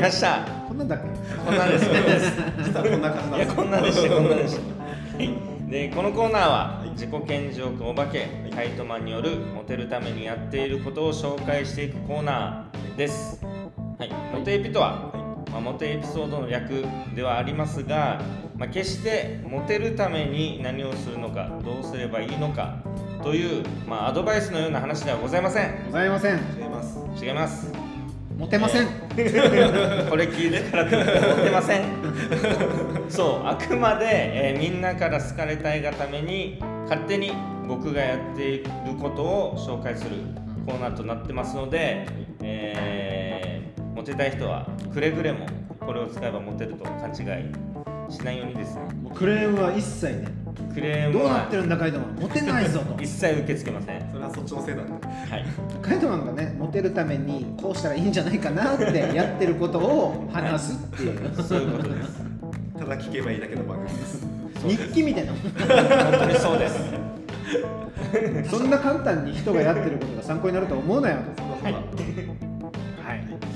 始ました。こんなんだっけ？こんなんです。実はこんな感じなんです。いやこんなんでしたこんなんでしたはいでこのコーナーは自己顕示欲お化けカイトマンによるモテるためにやっていることを紹介していくコーナーです。はい。モテエピとは、まあ、モテエピソードの略ではありますが、まあ、決してモテるために何をするのかどうすればいいのかという、まあ、アドバイスのような話ではございません。ございません。違います。違いますモテません。これ聞いてからって思ってません。そうあくまで、えーみんなから好かれたいがために勝手に僕がやっていることを紹介するコーナーとなってますので、えーモテたい人はくれぐれもこれを使えばモテると勘違いしないようにですね。クレームは一切ねクレームどうなはってるんだカイトマン。モテないぞと。一切受け付けません。それはそっちのせいなんではい。カイトマンがねモテるためにこうしたらいいんじゃないかなってやってることを話すっていう。そういうことです。ただ聞けばいいだけの番組です。日記みたいな本当にそうです。そんな簡単に人がやってることが参考になると思うなよはい。はい。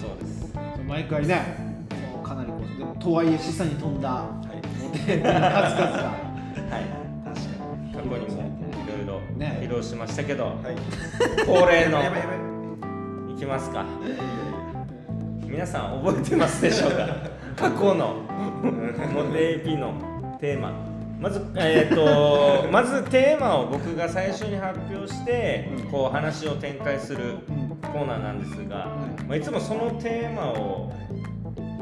そうです。毎回ねもうかなりこうでもとはいえ示唆に富んだはい。モテる数々がろね披露しましたけど、にはい。恒例の。いきますか。皆さん覚えてますでしょうか？過去のモテエピのテーマ。まず、えー、と まずテーマを僕が最初に発表してこう話を展開するコーナーなんですが、まあ、いつもそのテーマを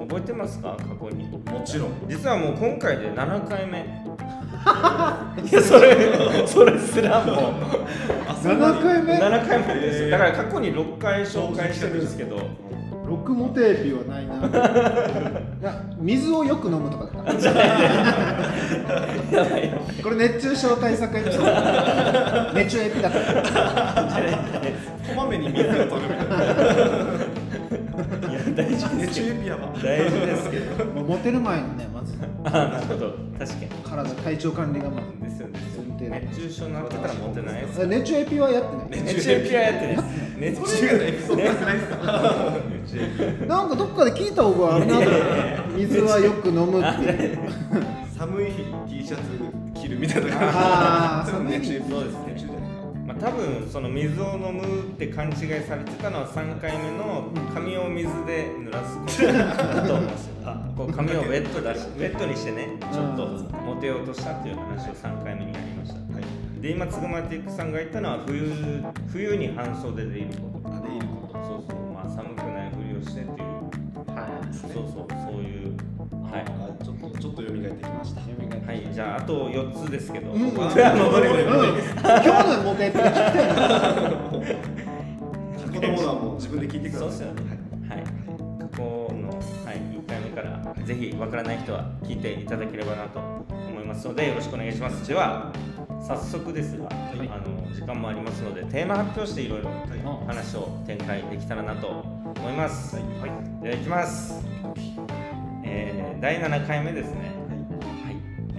覚えてますか？過去に。もちろん。実はもう今回で7回目いやそれそれすらも。あそんなに7回目？7回目ですだから過去に6回紹介してるんですけど。6モテエピはないな。いや水をよく飲むとかだった。やばいやこれ熱中症対策エピソード。熱中エピだった。こまめに水を取るみたいな。いや 大丈夫で熱すけど中エピやば大丈夫ですけど。もうモテる前にねまず。あなるほど。確かに。体体調管理がまずですよね。前提で熱中症になってたらモテないです熱中エピはやってない。熱中エピはやってないです。熱それ以外のエピソードないです。かなんかどっかで聞いた覚えあるな水はよく飲むっていう。寒い日に T シャツ着るみたいな感じ。熱中エピそうですね多分その水を飲むって勘違いされてたのは3回目の髪を水で濡らすことだと思うんですよこう髪をウェットだしウェットにしてねちょっとモテようとしたっていう話を3回目にやりました。はい。で今つぐまティックさんが言ったのは冬冬に半袖でいること。あでいるこそうそうまあ寒くないふりをしてっていう。はいそうそうそういうはい。ちょっとちょっと蘇ってきました。はいじゃああと4つですけど、うん。僕は戻れるうん。今日のモテエピが聞きたいな。過去のものはもう自分で聞いてください。そうですよね。はい。過去の、はい、1回目からぜひわからない人は聞いていただければなと思いますのでよろしくお願いします。では早速ですが、あの時間もありますのでテーマ発表していろいろ話を展開できたらなと思います、はい、ではいきます、えー、第7回目ですね。はい、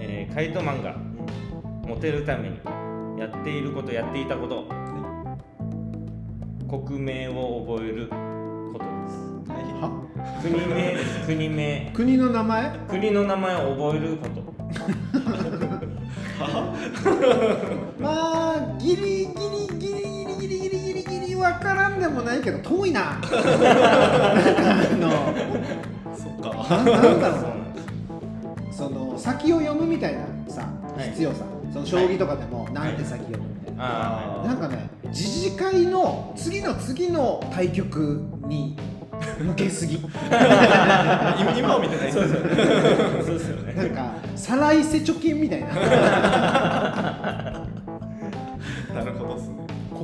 えーカイトマンがモテるためにやっていることやっていたこと国名を覚えることです。は国名です国名国の名前？国の名前を覚えること。まあギリギリギリギリギリギリギリギリわからんでもないけど遠いな。あのそっか。なんだろそうその先を読むみたいなさはい。必要さ。その将棋とかでもなんて先読むみたいな。あなんかね自治会の次の次の対局に向けすぎ。今今を見てないそうですよね。あそう。ですよね。なんか再来世貯金みたいな。なるほどっすね。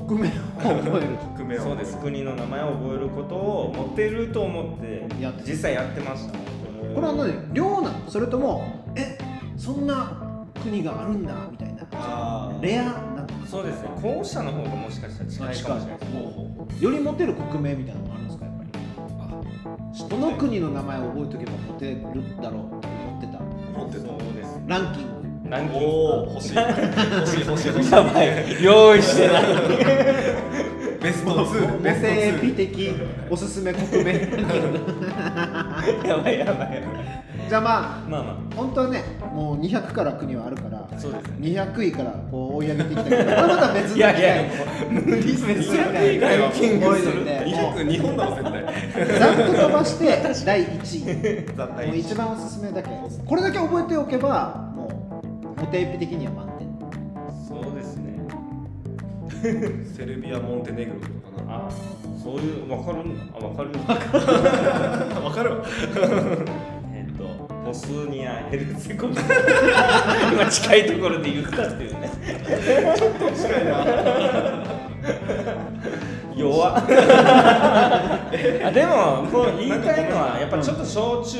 国名を覚える。国名をそうです。国の名前を覚えることを持ってると思ってやって実際やってましたこれは何量なの。それともえそんな国があるんだみたいな。レアなの。そうですね。後者の方がもしかしたら近いかもしれない。ですほう。ほよりモテる国名みたいなのもあるんですかやっぱり。うこの国の名前を覚えておけばモテるだろうと思ってた思ってた。そうですランキング。ランキング。おお欲しい。欲しい欲しい。欲しい。やばい。用意してない。ベスト2モベストテエピ2的おすすめ国名 やばいやばいやばい。じゃあまあまあま本当はねもう200から国はあるからそうですね。200位からこう追い上げていきたいけど これまた別のあいやいや無理別の200位ランキングする置いといてもう200日本だろ絶対ざっと飛ばして第1位。もう一番おすすめだけ。これだけ覚えておけばもうモテエピ的には満点。そうですね。セルビアモンテネグロとかあそういう分かる？あ分かるな わかるわ。えっとボスニア・ヘルツェゴビナ今近いところで言ったっていうね。近いな。弱っ。あでもこう言いたいのはやっぱちょっと小中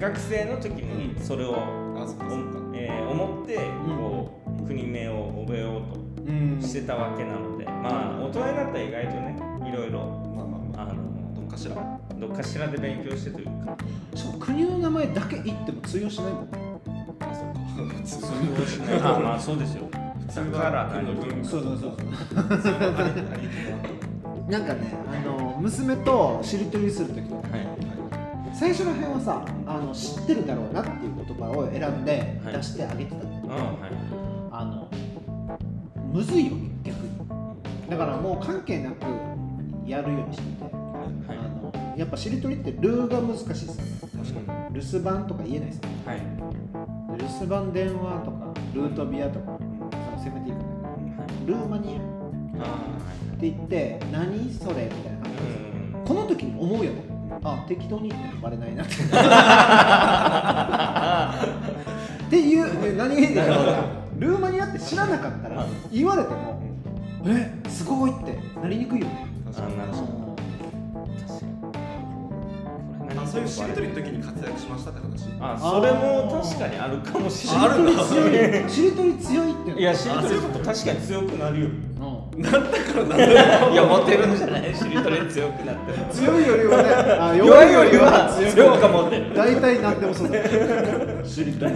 学生の時にそれを、あえー思ってこう国名を覚えよううん。としてたわけなので。まあ大人になったら意外とねいろいろまあまあまあ。あどのっかしら。どっかしらで勉強してというか。そう国の名前だけ言っても通用しないもんあそっか。普通通用しない。あまあそうですよ。普通だからは国の文化。そうそうそう普通はありありなんかねあの娘としりとりする時とか。はい。最初の辺はさあの知ってるだろうなっていう言葉を選んではい。出してあげてたんだけど、うんはい。あのむずいよ逆に。だからもう関係なくやるようにしてて、はい。あのやっぱしりとりってルーが難しいさ確か留守番とか言えないさはい。留守番電話とかルートビアとか攻めていくんだけどルーマニアって言って何それみたいな話。うん。この時に思うよね。あ適当に言ってもバレないなって。っていう何？気にだからルーマニアって知らなかったら言われてもえすごいってなりにくいよねあなるほど。あそういうしりとりの時に活躍しましたって話あそれも確かにあるかもしれない。あるんだ強いしりとり強いっていやしりとりと？確かに強くなるよ。うん。なんだからなんだいやモテるんじゃない？しりとり強くなってる強いよりはねあ弱いよりは強い強くモテる。大体何でもそうだ。しりとり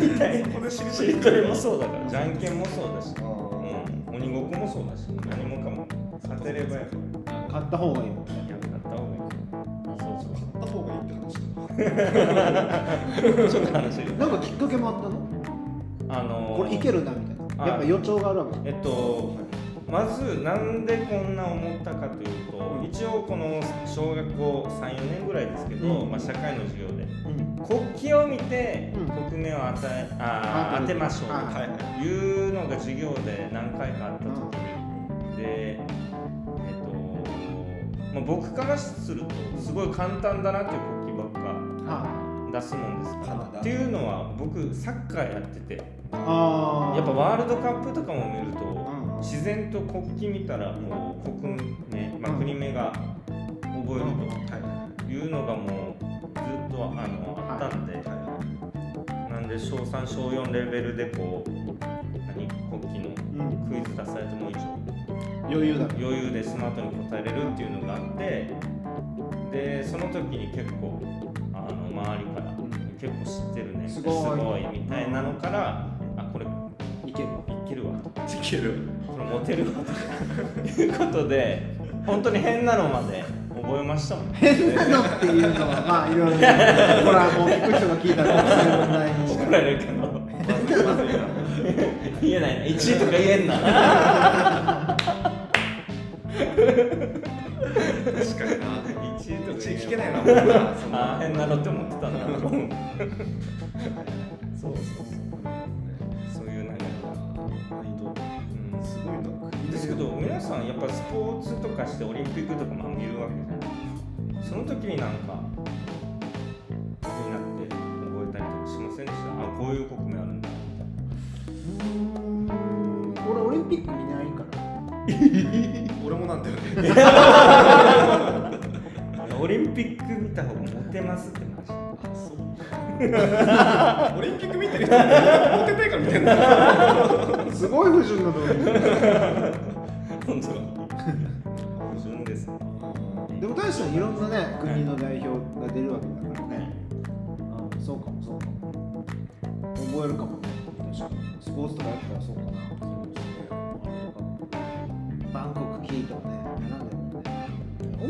しりとしり。もそうだからじゃんけんもそうだし、あうん、鬼ごっこもそうだし。何もかも。勝てればや買った方がいいもんね。やった方がいいそうそう買った方がいいって話ちょっと話なんかきっかけもあったの？あのーこれいけるなみたいな。あやっぱ予兆があるわけ？えっとまずなんでこんな思ったかというと、一応この小学校34年ぐらいですけど、うん。まあ、社会の授業でうん。国旗を見てうん。国名を与えあ当てましょう。あとはいうのが授業で何回かあった時に、で、えっとまあ、僕からするとすごい簡単だなっていう国旗ばっはか出すもんですから。っていうのは僕サッカーやってて。やっぱワールドカップとかも見ると、うん。自然と国旗見たらもう国名、まあ、うん国名が覚えるはというのがもうずっとあのあったんで、なんで小3小4レベルでこう何国旗のうん。クイズ出されても以上余裕だ。余裕でスマートに答えれるっていうのがあってでその時に結構あの周りから結構知ってるねすごい。みたいなのからあこれいけるいけるわと。いいける。これモテるわということで本当に変なのまで覚えましたもん。変なのっていうのはまあいろいろ。ねほらもう聞く人が聞いたら怒られるけど。言えない。な1位とか言えんな確かに。な1位とか一位聞けないなもうなそんあーな変なのって思ってたんだそうそうそうそういうなんか、難易度うんすごいなですけど皆さんやっぱスポーツとかしてオリンピックとかも見るわけじゃないその時に。なんか気に。なって覚えたりとかしませんでしたあこういう国名あるんだみたいなうん俺オリンピック見ないから俺もなんだよね。あのオリンピック見た方がモテますって話。あそう。オリンピック見てる人モテたいから見てんだすごい不純な動機本当に矛盾ですね。でも大したいろんなね国の代表が出るわけだからね。あそうかもそうかも。覚えるかもね。確かスポーツとかやったらそうかな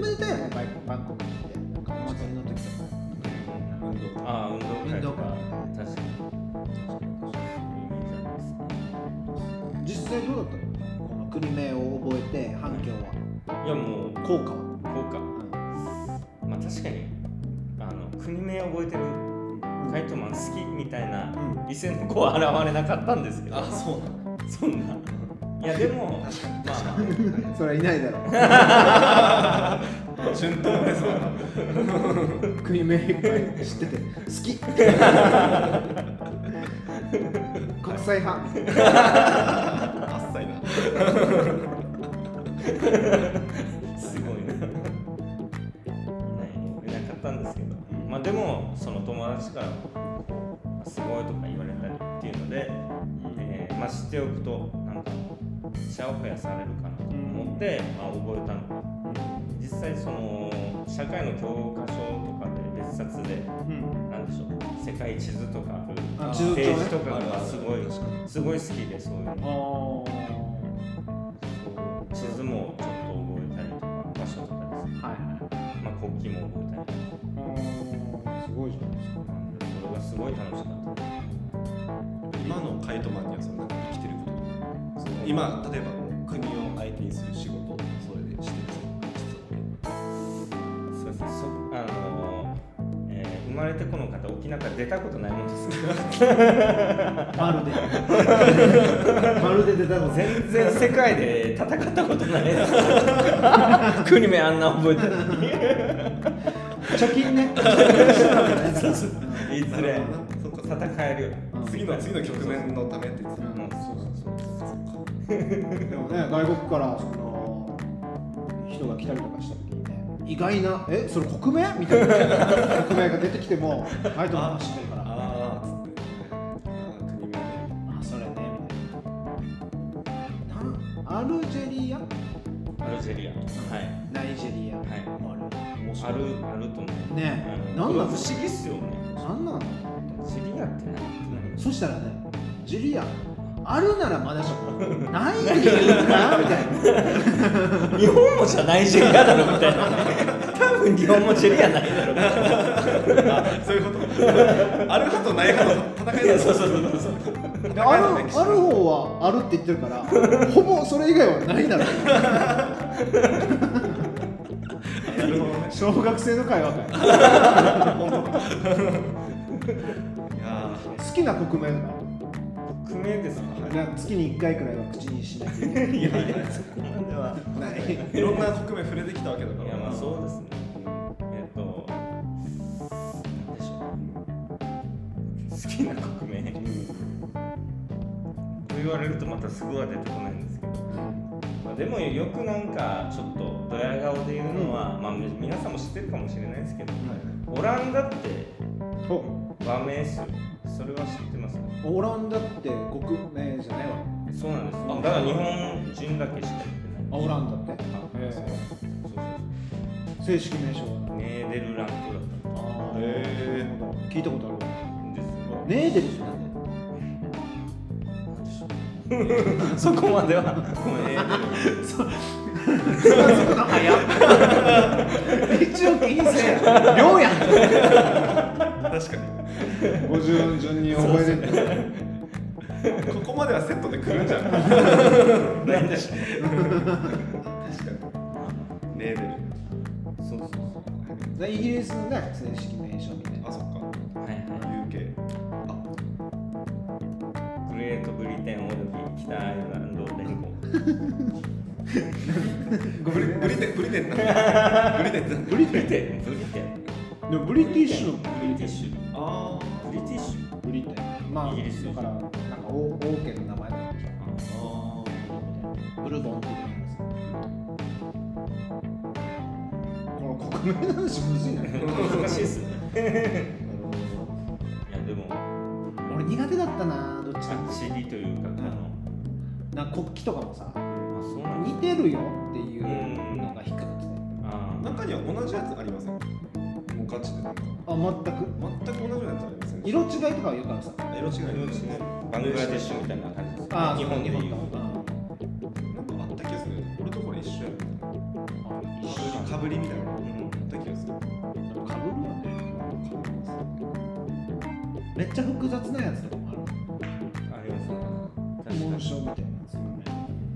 めでたいよねバイバンコクキーって祭りの時とか運動ああ運動会運動会。確かに実際どうだったのこの国名を覚えて反響はいやもう効果。は、こうかまあ確かに。あの国名覚えてるカイトマン好きみたいなうん。異性の子は現れなかったんですけど。あそうなの そんないやでもまあまあそれはいないだろ順当 でそう国名いっぱい知ってて好き。国際派。あっさいなシャワー。されるかなと思って、まあ覚えたのが実際その。社会の教科書とか。で別冊でうんなんでしょう世界地図とか。あペ地図帳ねージとか。がすごいすごい好きでそういうの。あ地図もちょっと覚えたりとか。場所とか。ですね、はいはいまあ、国旗も覚えたりとか。すごいじゃないですか。なんでそれがすごい楽しか。った今のカイトマンにはそのなんか。生きてること今例えばにする仕事それでしてるすいませんそあのーえー生まれてこの方沖縄から出たことないもんですまるでまるで出たの全然世界で戦ったことないです国名あんな覚えてるのに貯金ねいずれそっか戦えるよ次の次の局面のためって言ってた でもね外国からその人が来たりとかした時にね意外なえそれ国名？みたいな国名が出てきても あいとも知ってるから。あああつって。あー国名ねそれねみたいな。なアルジェリア？アルジェリアはい。ナイジェリア。はい。もある。ある。あると思うねうんなんなの？不思議っすよね。なんなの？ジェリアって何？そしたらねジェリアあるならまだしも ないんでいいか？みたいな。日本もじゃナイジェリアだろみたいな。多分日本もジェリアないだろ。みたいなあそういうこと。ある派とない派の戦いだそうそうそう。そうであるある方はあるって言ってるからほぼそれ以外はないだろ小学生の会話かいや 好きな国名とか国名ですか月に1回くらいは口にしないと。いけないいやいや。そこまではないーいろんな国名触れてきたわけだから。いやまあそうですね。えっとなんでしょう。好きな国名と言われるとまたすぐは出てこないんですけど、まあ、でもよくなんかちょっとドヤ顔で言うのは、まあみ皆さんも知ってるかもしれないですけど、オランダって和名っすよそれは知ってます？かオランダって国名じゃないわ。そうなんです。あだから日本人だけしかあオ言ってないランダって？正式名称は？ネーデルラントだった。あーへー。なるほど聞いたことある。わんですよネーデルってなんでそこまでは。ごめん。ネーデルつまずくの早っ一応気にせえや量やん。確か50音順に覚えてってここまではセットで来るんじゃん確かなんでしょうにネーデルそうそうそうイギリスのね正式名称みたいなあそっかはいはい UK あグレートブリテン。および北アイルラン。ド連合ごめんねブリテン。ブリテン。なんだブリテン。ブリテン。ブリテン。ブリテン。でもブリティッシュのブリティッシュリティッシュ。ブリテンまあイギリスだからなんか王王家の名前なんでしょあブルボン的なやつこの国名の話むずいな。難しいっすね。いやでも俺苦手だったなどっちかあ CD というかあの。なんか国旗とかもさあそうなん似てるよっていうのが引っかかって中には同じやつありません？もうガチでなんか。あ全く色違いとかはよくあるさ色違いですねバングラデシュみたいな感じです。ああ日本でいうなんかあった気がする。俺とこれ一緒や。ったかぶりみたいなのあった気がする。かぶるよね。かぶりますめっちゃ複雑なやつとかもあるありますね。紋章みたいなやつね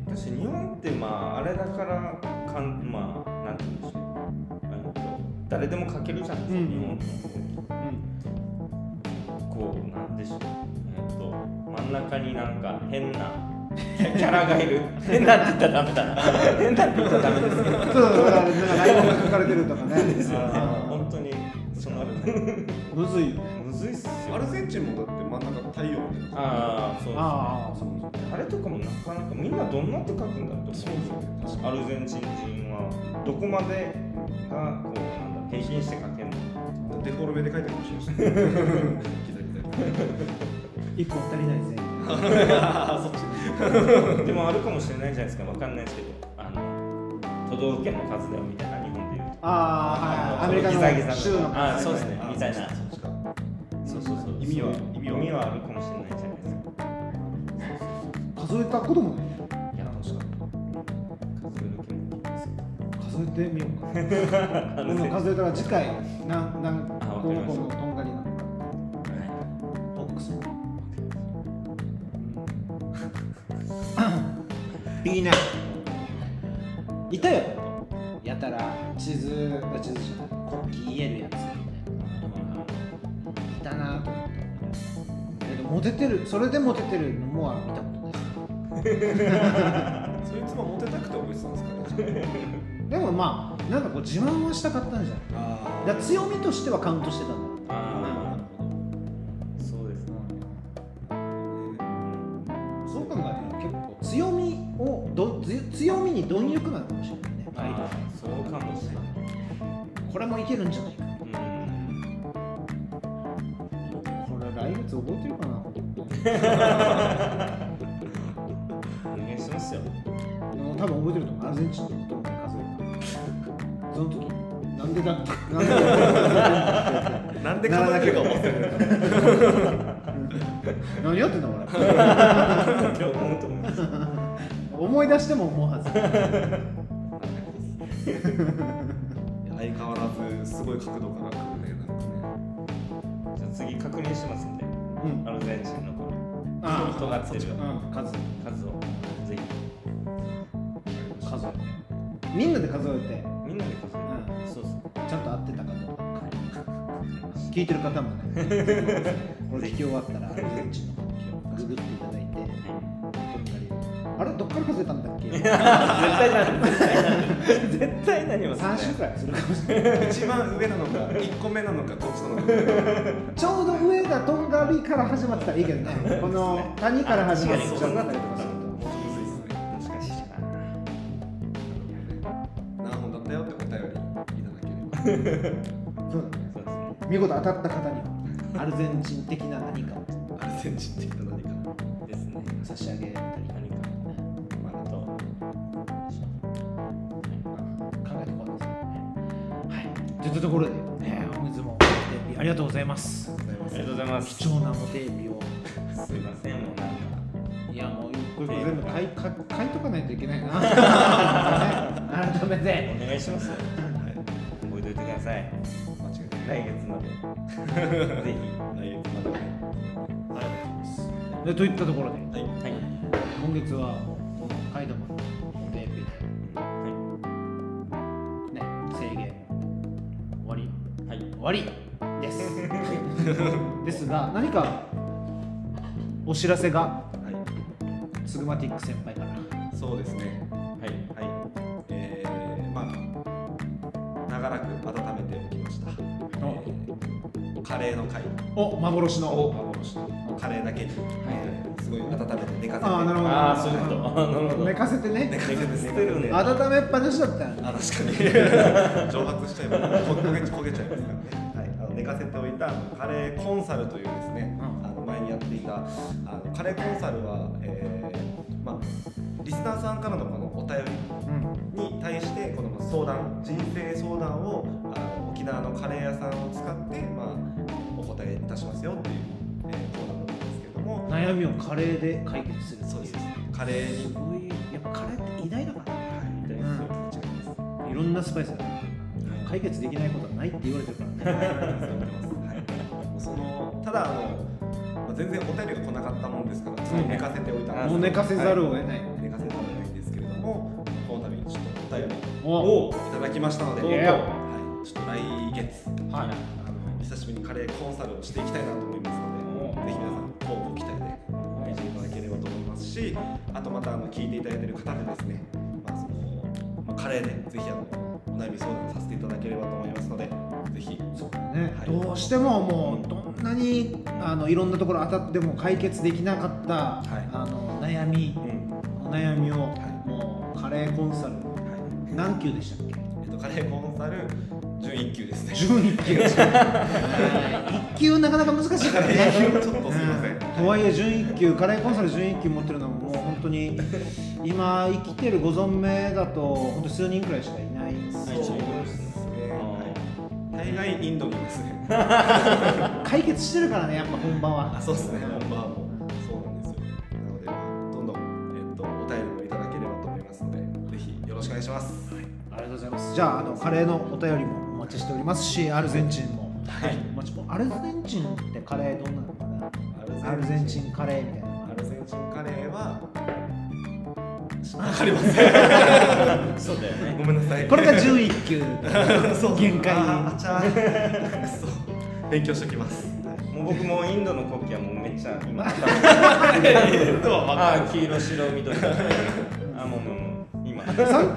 私日本ってまああれだからかんまあなんて言うんでしょう。誰でも書けるじゃないですか、うん日本のこ中になんか変な キャラがいる。変なって言ったらダメだな。変なって言ったらダメですけどそうそうだからなんかライオンが書かれてるとかねあー本当にそのむずいよね。むずいっすよ。アルゼンチンもだって真ん中太陽みたいなああそうですねああそうそうあれとかもなかなかみんなどんなって書くんだと思うんですよ。そうですよねアルゼンチン人はどこまでがこうなんだ平均して書けるの。かデフォルメで書いてるかもしれな い。一個足りないですねでもあるかもしれないじゃないですか。わかんないですけど。あの都道府県の数だよみたいな日本でいうと。ああはいはい。アメリカの州のあそうですね。あみたいな。そうそうそう。意味は意味は。意味はあるかもしれないじゃないですか。数えたこともない。ねいや確かに数える気もできますよ数えてみようか。数えたら次回なんなんあわかこのりました。子のとんがりなの B9 いたよ。やたら地図地図じゃない。国旗言えるやつ。いたなと思ってけどモテてるそれでモテてるのも見たことない。そいつもモテたくて覚えてたんですかね。でもまあなんかこう自慢はしたかったんじゃない。だ強みとしてはカウントしてたんだけるんじゃないかうん。これ来月覚えてるかな。お願いしますよ。多分覚えてると思う。アルゼンチンのことを数えたその時なんでだ？ったなんでなんで数えてるか忘れる何やってんだ？俺今日思うと思います思い出しても思うはずすごい角度から来るねなんかね。じゃあ次確認しますんで。うん。アルゼンチンのこのああ尖ってる。うん数。数を。ぜ数えてみんなで数えて。ひみんなで数えて。そうそう。ちゃんと合ってたかどうか。聞いてる方もね。これ聞き終わったら アルゼンチンの国旗をググっていただいてあれどっから数えたんだっけ？絶対なる絶対なりますね。3週くらいす。るかもしれない一番上なのか1個目なのかどっちなのか。ちょうど上がとんがりから始まってたらいいけどね。この谷から始まっちゃったりとかするともうむずいっすね難しいな何本だったよってお便りいただければそうだねそうですね見事当たった方に。はアルゼンチン的な何かをアルゼンチン的な何かですね差し上げったところで、ね、本日もお手日ありがとうございます。ありがとうございます。貴重なお手日を。すいませんもう。なんかいやもうこれ全部買い買買いとかないといけないな。改めて。お願いします。よはい。覚えておいてください。間違い来月までぜひ来月までねでとい。ったところではいはい今月は終わりです。ですが何かお知らせが。はスグマティック先輩から。いそうですねカレーの会。お幻の。幻の。カレーだけ。に、えーすごい温めて寝かせて。ああなるほど。ああそういうこと。あ なるほど。寝かせてね。寝かせて捨てるね。温めっぱなしだったよあ確かに。蒸発しちゃえば焦げ焦げちゃいますからね、はい、あの寝かせておいたあのカレーコンサルというですね、うん。あの前にやっていたあのカレーコンサルは、えーまあ、リスナーさんからのこのお便りうん。に対してこのまあ相談人生相談をあの沖縄のカレー屋さんを使って、まあ、お答答えいたしますよっていう、えー、コーナーなんですけれども。悩みをカレーで解決するそうです。カレーに。すごいやっぱカレーって偉大だから。みたい。うん違いますいろんなスパイスが解決できないことはないって言われてるからね。はい、そのただあの、まあ、全然お便りが来なかったもんですからちょっと寝かせておいたんですうんもう寝かせざるを得ない、寝かせておいたんですけれどもこの度ちょっとお便りおいただきましたので、はい、ちょっと来月。はいにカレーコンサルをしていきたいなと思いますのでぜひ皆さん交互期待で見ていただければと思いますしあとまたあの聞いていただいている方でですね、まあそのまあ、カレーでぜひあのお悩み相談させていただければと思いますのでぜひ。そうだね、はい。どうしてももうどんなにあのいろんなところ当たっても解決できなかった、はい。あの悩みうん。お悩みを、い。もうカレーコンサルはい。何級でしたっけ？えっとカレーコンサル準1級ですね。準一級。一級なかなか難しいからね。ちょっとすいません。とはいえ準一級カレーコンサル準一級持ってるのはもう本当に今生きてるご存命だと本当数人くらいしかいない。そうですね。はい大概インドにいますね。解決してるからねやっぱ本場は。あそうですね。本場はもうそうなんですよ。なので、まあ、どんどん、えっと、お便りもいただければと思いますのでぜひよろしくお願いします。ありがとうございます。じゃああのカレーのお便りもお待ちしております。しアルゼンチンも。はい。お待ちもアルゼンチンってカレーどんなのかな？アルゼンチン。カレーみたいな。のアルゼンチンカレーはわかりません。そうだよね。ごめんなさい。これが準一級。そう。限界あちゃーくそ勉強しておきます。もう僕もインドの国旗はもうめっちゃ今 頭黄色白緑。あもうもうもう今。三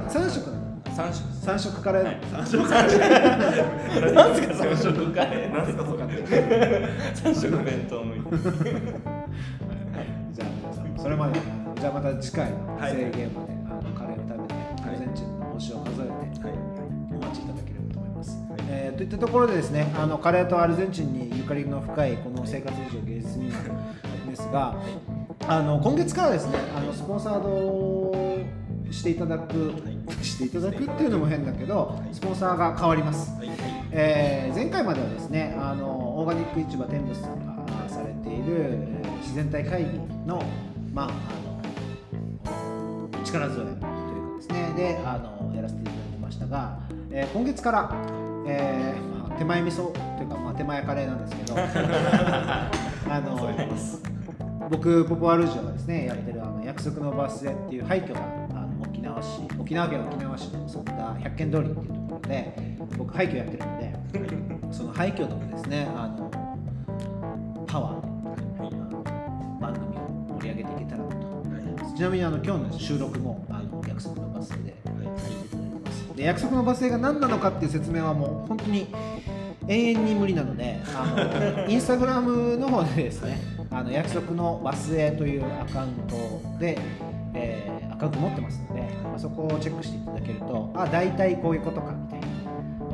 三色なの？三色。三色カレー、はい。三色カレー。なんすか三色カレー。何ですかそれ三色弁当のじゃあそれまで。じゃあまた次回のはい。制限まで、あのカレーを食べてアルゼンチンの星を数えて、はい。お待ちいただければと思います。えーといったところでですねあのカレーとアルゼンチンにゆかりの深いこの生活以上芸術未満ですがあの今月からですねあのスポンサードしていただく、していただくっていうのも変だけどスポンサーが変わります。はい。えー前回まではですねあのオーガニック市場天物さんがされている、えー自然体会議の,、まあ、あの力添えというかですねであのやらせていただきましたが、えー今月から、えーまあ手前味噌というか、まあ、手前カレーなんですけど あの僕ポポアルージュがですねやってるあの約束のバスへっていう廃墟が縄市沖縄県沖縄市のそんな百軒通りっていうところで僕廃墟やってるので その廃墟のですねあのパワーで、番組を盛り上げていけたらなと思い。ちなみにあの今日の収録もあの約束のバスでさせていただます。で約束のバス停が何なのかっていう説明はもう本当に永遠に無理なのであの インスタグラムの方でですねあの約束のバスへというアカウントで、えカウント持ってますので、まあ、そこをチェックしていただけるとあ大体こういうことかみたいな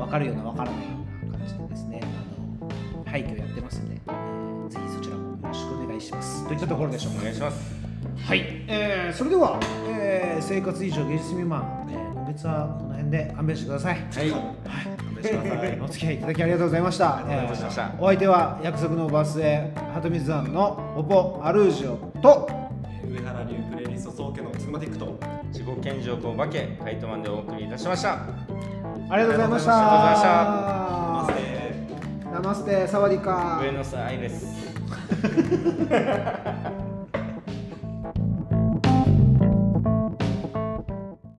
分かるような分からないような感じでですねあの廃墟やってますので、えーぜひそちらもよろしくお願いします。といったところでしょうか。お願いします。はい、えーそれでは、えー生活以上芸術未満、えー今月はこの辺で勘弁してください。はい。勘弁してください。お付き合いいただきありがとうございました。ありがとうございました。えーお相手は約束のバスへ鳩水庵のポポアルージョと上原流プレイリスト総家のつぐまティックと自己顕示欲お化けカイトマンでお送りいたしました。ありがとうございました。ありがとうございました。ナマステ、サワディカー。上野さん愛です